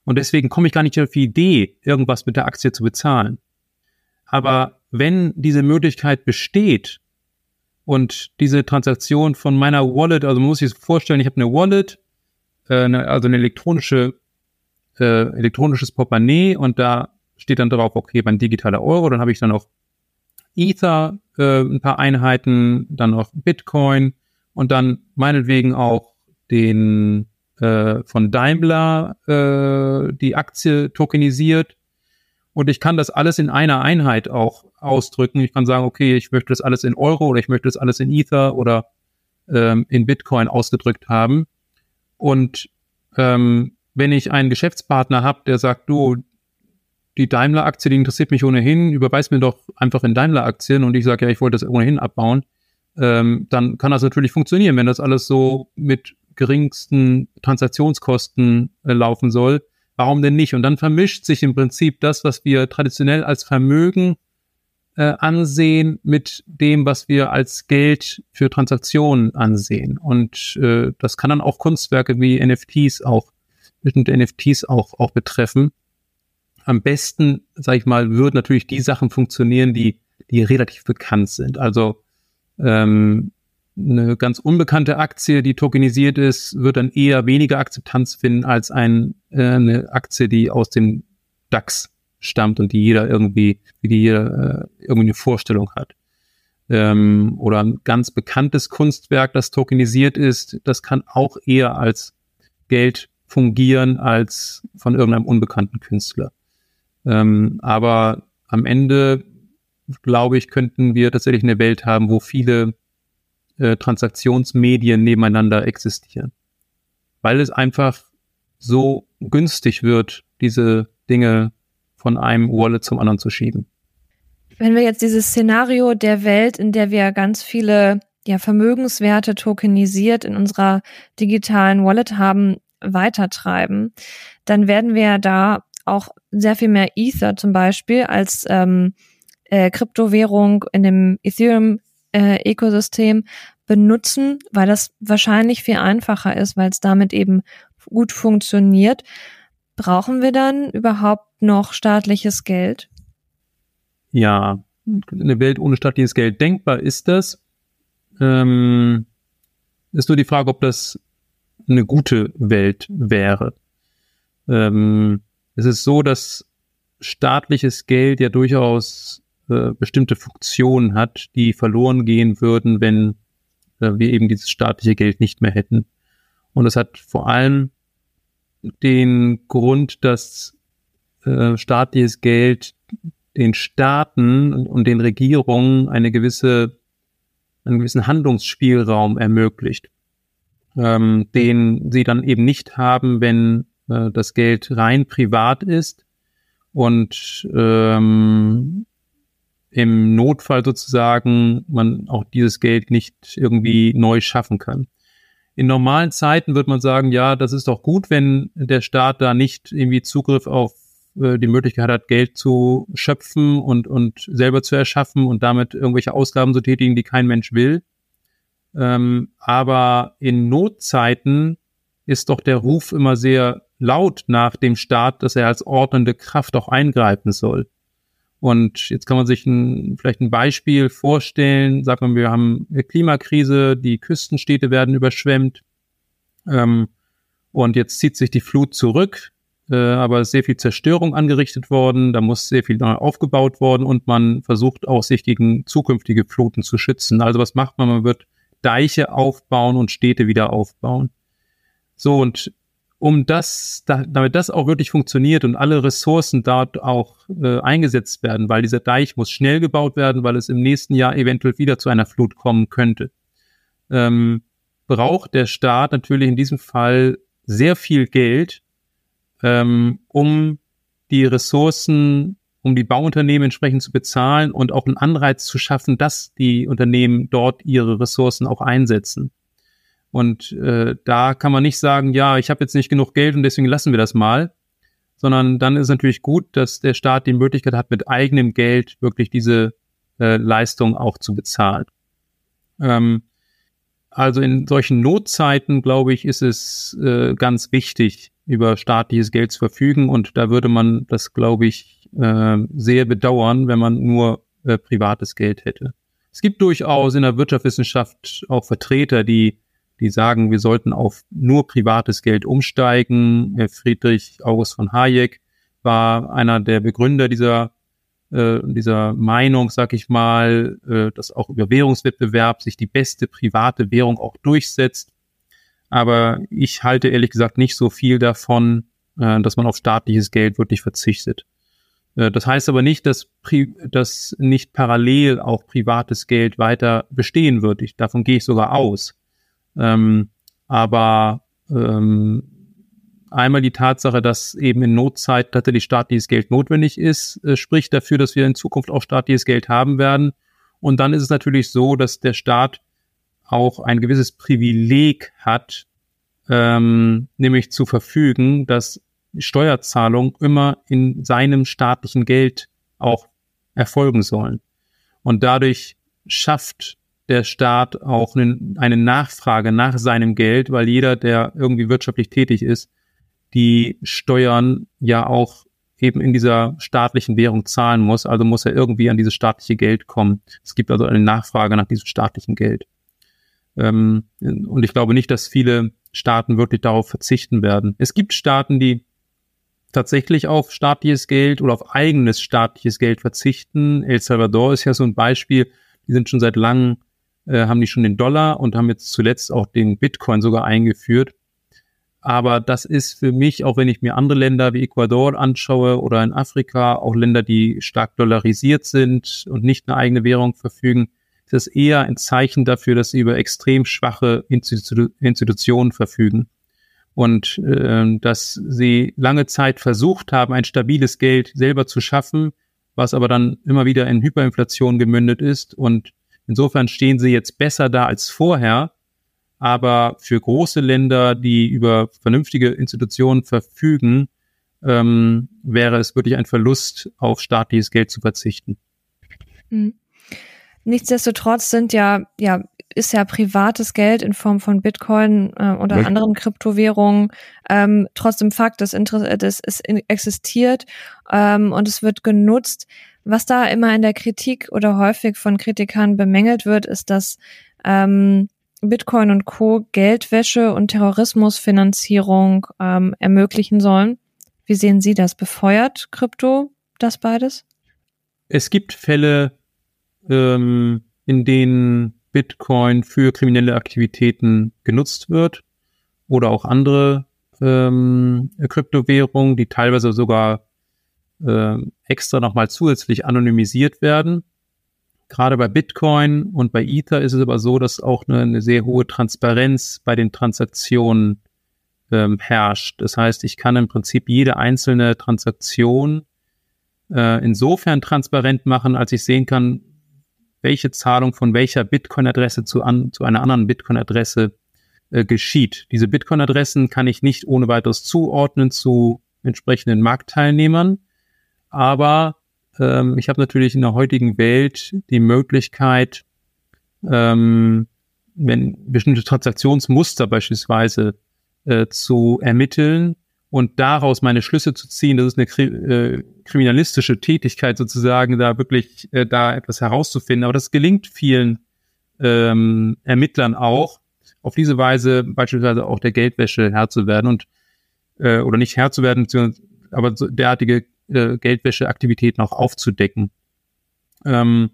Und deswegen komme ich gar nicht auf die Idee, irgendwas mit der Aktie zu bezahlen. Aber wenn diese Möglichkeit besteht und diese Transaktion von meiner Wallet, also man muss sich vorstellen, ich habe eine Wallet, äh, also eine elektronische, äh, elektronisches Portemonnaie und da steht dann drauf, okay, mein digitaler Euro, dann habe ich dann auch Ether, äh, ein paar Einheiten, dann noch Bitcoin und dann meinetwegen auch den äh, von Daimler äh, die Aktie tokenisiert. Und ich kann das alles in einer Einheit auch ausdrücken. Ich kann sagen, okay, ich möchte das alles in Euro oder ich möchte das alles in Ether oder ähm, in Bitcoin ausgedrückt haben. Und ähm, wenn ich einen Geschäftspartner habe, der sagt, du, die Daimler-Aktie, die interessiert mich ohnehin, überweis mir doch einfach in Daimler-Aktien und ich sage, ja, ich wollte das ohnehin abbauen, ähm, dann kann das natürlich funktionieren, wenn das alles so mit geringsten Transaktionskosten äh, laufen soll. Warum denn nicht? Und dann vermischt sich im Prinzip das, was wir traditionell als Vermögen äh, ansehen, mit dem, was wir als Geld für Transaktionen ansehen. Und äh, das kann dann auch Kunstwerke wie NFTs auch, bestimmte NFTs auch, auch betreffen am besten, sag ich mal, würden natürlich die Sachen funktionieren, die die relativ bekannt sind. Also ähm, eine ganz unbekannte Aktie, die tokenisiert ist, wird dann eher weniger Akzeptanz finden als ein, äh, eine Aktie, die aus dem DAX stammt und die jeder irgendwie, wie die jeder äh, irgendwie eine Vorstellung hat. Ähm, oder ein ganz bekanntes Kunstwerk, das tokenisiert ist, das kann auch eher als Geld fungieren als von irgendeinem unbekannten Künstler. Ähm, aber am Ende, glaube ich, könnten wir tatsächlich eine Welt haben, wo viele äh, Transaktionsmedien nebeneinander existieren. Weil es einfach so günstig wird, diese Dinge von einem Wallet zum anderen zu schieben. Wenn wir jetzt dieses Szenario der Welt, in der wir ganz viele ja, Vermögenswerte tokenisiert in unserer digitalen Wallet haben, weitertreiben, dann werden wir da auch sehr viel mehr Ether zum Beispiel als ähm, äh, Kryptowährung in dem Ethereum-Ökosystem äh, benutzen, weil das wahrscheinlich viel einfacher ist, weil es damit eben gut funktioniert. Brauchen wir dann überhaupt noch staatliches Geld? Ja, eine Welt ohne staatliches Geld denkbar ist das. Ähm, ist nur die Frage, ob das eine gute Welt wäre. Ähm, es ist so, dass staatliches Geld ja durchaus äh, bestimmte Funktionen hat, die verloren gehen würden, wenn äh, wir eben dieses staatliche Geld nicht mehr hätten. Und es hat vor allem den Grund, dass äh, staatliches Geld den Staaten und den Regierungen eine gewisse, einen gewissen Handlungsspielraum ermöglicht, ähm, den sie dann eben nicht haben, wenn äh, das Geld rein privat ist und ähm, im Notfall sozusagen man auch dieses Geld nicht irgendwie neu schaffen kann. In normalen Zeiten wird man sagen, ja, das ist doch gut, wenn der Staat da nicht irgendwie Zugriff auf äh, die Möglichkeit hat, Geld zu schöpfen und, und selber zu erschaffen und damit irgendwelche Ausgaben zu tätigen, die kein Mensch will. Ähm, aber in Notzeiten ist doch der Ruf immer sehr laut nach dem Staat, dass er als ordnende Kraft auch eingreifen soll. Und jetzt kann man sich ein, vielleicht ein Beispiel vorstellen. Sagen wir, wir haben eine Klimakrise, die Küstenstädte werden überschwemmt. Ähm, und jetzt zieht sich die Flut zurück, äh, aber sehr viel Zerstörung angerichtet worden. Da muss sehr viel neu aufgebaut worden und man versucht auch, sich gegen zukünftige Fluten zu schützen. Also was macht man? Man wird Deiche aufbauen und Städte wieder aufbauen. So, und um das, da, damit das auch wirklich funktioniert und alle Ressourcen dort auch äh, eingesetzt werden, weil dieser Deich muss schnell gebaut werden, weil es im nächsten Jahr eventuell wieder zu einer Flut kommen könnte, ähm, braucht der Staat natürlich in diesem Fall sehr viel Geld, ähm, um die Ressourcen, um die Bauunternehmen entsprechend zu bezahlen und auch einen Anreiz zu schaffen, dass die Unternehmen dort ihre Ressourcen auch einsetzen. Und äh, da kann man nicht sagen, ja, ich habe jetzt nicht genug Geld und deswegen lassen wir das mal, sondern dann ist natürlich gut, dass der Staat die Möglichkeit hat, mit eigenem Geld wirklich diese äh, Leistung auch zu bezahlen. Ähm, also in solchen Notzeiten, glaube ich, ist es äh, ganz wichtig, über staatliches Geld zu verfügen. Und da würde man das, glaube ich, äh, sehr bedauern, wenn man nur äh, privates Geld hätte. Es gibt durchaus in der Wirtschaftswissenschaft auch Vertreter, die die sagen, wir sollten auf nur privates Geld umsteigen. Friedrich August von Hayek war einer der Begründer dieser äh, dieser Meinung, sag ich mal, äh, dass auch über Währungswettbewerb sich die beste private Währung auch durchsetzt. Aber ich halte ehrlich gesagt nicht so viel davon, äh, dass man auf staatliches Geld wirklich verzichtet. Äh, das heißt aber nicht, dass, dass nicht parallel auch privates Geld weiter bestehen wird. Ich, davon gehe ich sogar aus. Ähm, aber ähm, einmal die Tatsache, dass eben in Notzeit tatsächlich staatliches Geld notwendig ist, äh, spricht dafür, dass wir in Zukunft auch staatliches Geld haben werden. Und dann ist es natürlich so, dass der Staat auch ein gewisses Privileg hat, ähm, nämlich zu verfügen, dass Steuerzahlungen immer in seinem staatlichen Geld auch erfolgen sollen. Und dadurch schafft der Staat auch eine Nachfrage nach seinem Geld, weil jeder, der irgendwie wirtschaftlich tätig ist, die Steuern ja auch eben in dieser staatlichen Währung zahlen muss. Also muss er irgendwie an dieses staatliche Geld kommen. Es gibt also eine Nachfrage nach diesem staatlichen Geld. Ähm, und ich glaube nicht, dass viele Staaten wirklich darauf verzichten werden. Es gibt Staaten, die tatsächlich auf staatliches Geld oder auf eigenes staatliches Geld verzichten. El Salvador ist ja so ein Beispiel. Die sind schon seit langem, äh, haben die schon den Dollar und haben jetzt zuletzt auch den Bitcoin sogar eingeführt. Aber das ist für mich, auch wenn ich mir andere Länder wie Ecuador anschaue oder in Afrika, auch Länder, die stark dollarisiert sind und nicht eine eigene Währung verfügen, ist das eher ein Zeichen dafür, dass sie über extrem schwache Institu Institutionen verfügen und äh, dass sie lange Zeit versucht haben, ein stabiles Geld selber zu schaffen, was aber dann immer wieder in Hyperinflation gemündet ist. Und insofern stehen sie jetzt besser da als vorher aber für große Länder, die über vernünftige Institutionen verfügen, ähm, wäre es wirklich ein Verlust, auf staatliches Geld zu verzichten. Hm. Nichtsdestotrotz sind ja, ja, ist ja privates Geld in Form von Bitcoin äh, oder ja. anderen Kryptowährungen ähm, trotzdem Fakt, das, Inter das ist existiert ähm, und es wird genutzt. Was da immer in der Kritik oder häufig von Kritikern bemängelt wird, ist, dass ähm, Bitcoin und Co. Geldwäsche und Terrorismusfinanzierung ähm, ermöglichen sollen. Wie sehen Sie das? Befeuert Krypto das beides? Es gibt Fälle, ähm, in denen Bitcoin für kriminelle Aktivitäten genutzt wird oder auch andere ähm, Kryptowährungen, die teilweise sogar äh, extra nochmal zusätzlich anonymisiert werden. Gerade bei Bitcoin und bei Ether ist es aber so, dass auch eine, eine sehr hohe Transparenz bei den Transaktionen ähm, herrscht. Das heißt, ich kann im Prinzip jede einzelne Transaktion äh, insofern transparent machen, als ich sehen kann, welche Zahlung von welcher Bitcoin-Adresse zu, an, zu einer anderen Bitcoin-Adresse äh, geschieht. Diese Bitcoin-Adressen kann ich nicht ohne weiteres zuordnen zu entsprechenden Marktteilnehmern, aber ähm, ich habe natürlich in der heutigen Welt die Möglichkeit, ähm, wenn bestimmte Transaktionsmuster beispielsweise äh, zu ermitteln und daraus meine Schlüsse zu ziehen, das ist eine kri äh, kriminalistische Tätigkeit sozusagen, da wirklich äh, da etwas herauszufinden. Aber das gelingt vielen ähm, Ermittlern auch, auf diese Weise beispielsweise auch der Geldwäsche Herr zu werden und äh, oder nicht Herr zu werden, aber so derartige äh, Geldwäscheaktivitäten auch aufzudecken. Ähm,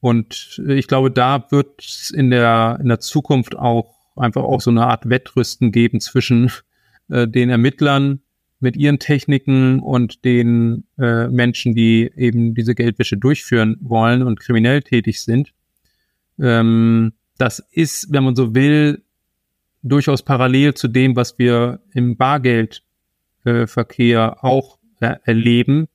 und ich glaube, da wird es in der, in der Zukunft auch einfach auch so eine Art Wettrüsten geben zwischen äh, den Ermittlern mit ihren Techniken und den äh, Menschen, die eben diese Geldwäsche durchführen wollen und kriminell tätig sind. Ähm, das ist, wenn man so will, durchaus parallel zu dem, was wir im Bargeldverkehr äh, auch äh, erleben.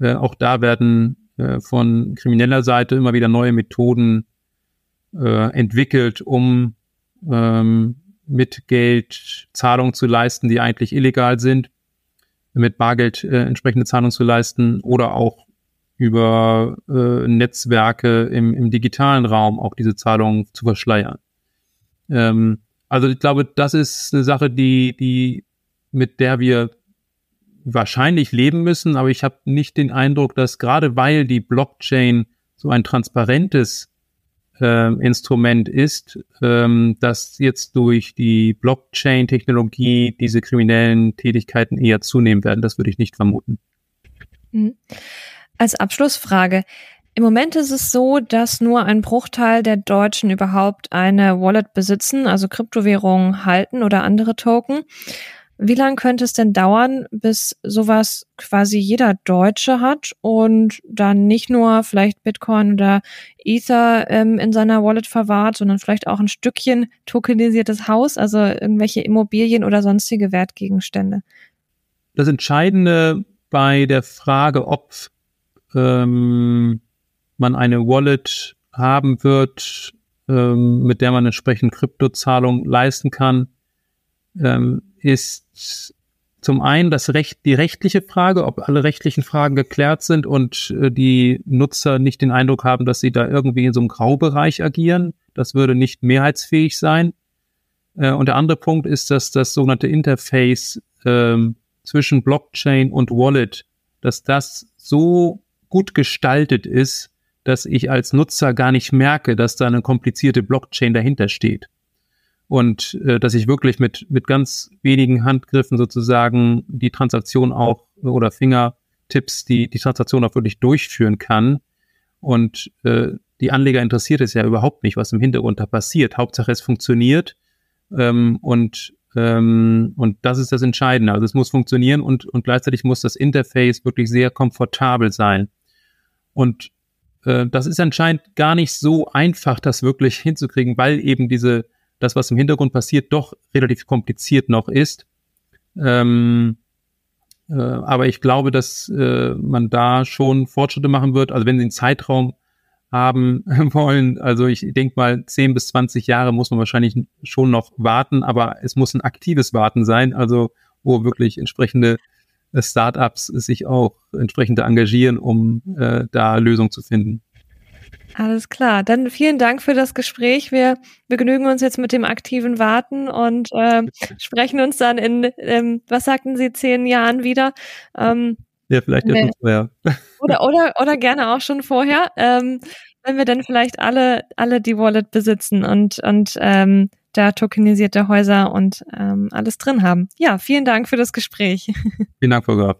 Äh, auch da werden äh, von krimineller Seite immer wieder neue Methoden äh, entwickelt, um ähm, mit Geld Zahlungen zu leisten, die eigentlich illegal sind, mit Bargeld äh, entsprechende Zahlungen zu leisten oder auch über äh, Netzwerke im, im digitalen Raum auch diese Zahlungen zu verschleiern. Ähm, also ich glaube, das ist eine Sache, die, die, mit der wir wahrscheinlich leben müssen, aber ich habe nicht den Eindruck, dass gerade weil die Blockchain so ein transparentes äh, Instrument ist, ähm, dass jetzt durch die Blockchain-Technologie diese kriminellen Tätigkeiten eher zunehmen werden. Das würde ich nicht vermuten. Mhm. Als Abschlussfrage. Im Moment ist es so, dass nur ein Bruchteil der Deutschen überhaupt eine Wallet besitzen, also Kryptowährungen halten oder andere Token. Wie lange könnte es denn dauern, bis sowas quasi jeder Deutsche hat und dann nicht nur vielleicht Bitcoin oder Ether ähm, in seiner Wallet verwahrt, sondern vielleicht auch ein Stückchen tokenisiertes Haus, also irgendwelche Immobilien oder sonstige Wertgegenstände? Das Entscheidende bei der Frage, ob ähm, man eine Wallet haben wird, ähm, mit der man entsprechend Kryptozahlungen leisten kann, ähm, ist zum einen das Recht, die rechtliche Frage, ob alle rechtlichen Fragen geklärt sind und äh, die Nutzer nicht den Eindruck haben, dass sie da irgendwie in so einem Graubereich agieren. Das würde nicht mehrheitsfähig sein. Äh, und der andere Punkt ist, dass das sogenannte Interface ähm, zwischen Blockchain und Wallet, dass das so gut gestaltet ist, dass ich als Nutzer gar nicht merke, dass da eine komplizierte Blockchain dahinter steht. Und äh, dass ich wirklich mit, mit ganz wenigen Handgriffen sozusagen die Transaktion auch oder Fingertipps die, die Transaktion auch wirklich durchführen kann. Und äh, die Anleger interessiert es ja überhaupt nicht, was im Hintergrund da passiert. Hauptsache es funktioniert. Ähm, und, ähm, und das ist das Entscheidende. Also es muss funktionieren und, und gleichzeitig muss das Interface wirklich sehr komfortabel sein. Und äh, das ist anscheinend gar nicht so einfach, das wirklich hinzukriegen, weil eben diese, das, was im Hintergrund passiert, doch relativ kompliziert noch ist. Ähm, äh, aber ich glaube, dass äh, man da schon Fortschritte machen wird. Also wenn Sie einen Zeitraum haben wollen, also ich denke mal, 10 bis 20 Jahre muss man wahrscheinlich schon noch warten, aber es muss ein aktives Warten sein, also wo wirklich entsprechende Startups sich auch entsprechend engagieren, um äh, da Lösungen zu finden. Alles klar. Dann vielen Dank für das Gespräch. Wir begnügen uns jetzt mit dem aktiven Warten und äh, sprechen uns dann in, ähm, was sagten Sie, zehn Jahren wieder. Ähm, ja, vielleicht nee. etwas vorher. Oder, oder, oder gerne auch schon vorher, ähm, wenn wir dann vielleicht alle, alle die Wallet besitzen und, und ähm, da tokenisierte Häuser und ähm, alles drin haben. Ja, vielen Dank für das Gespräch. Vielen Dank, Frau Graf.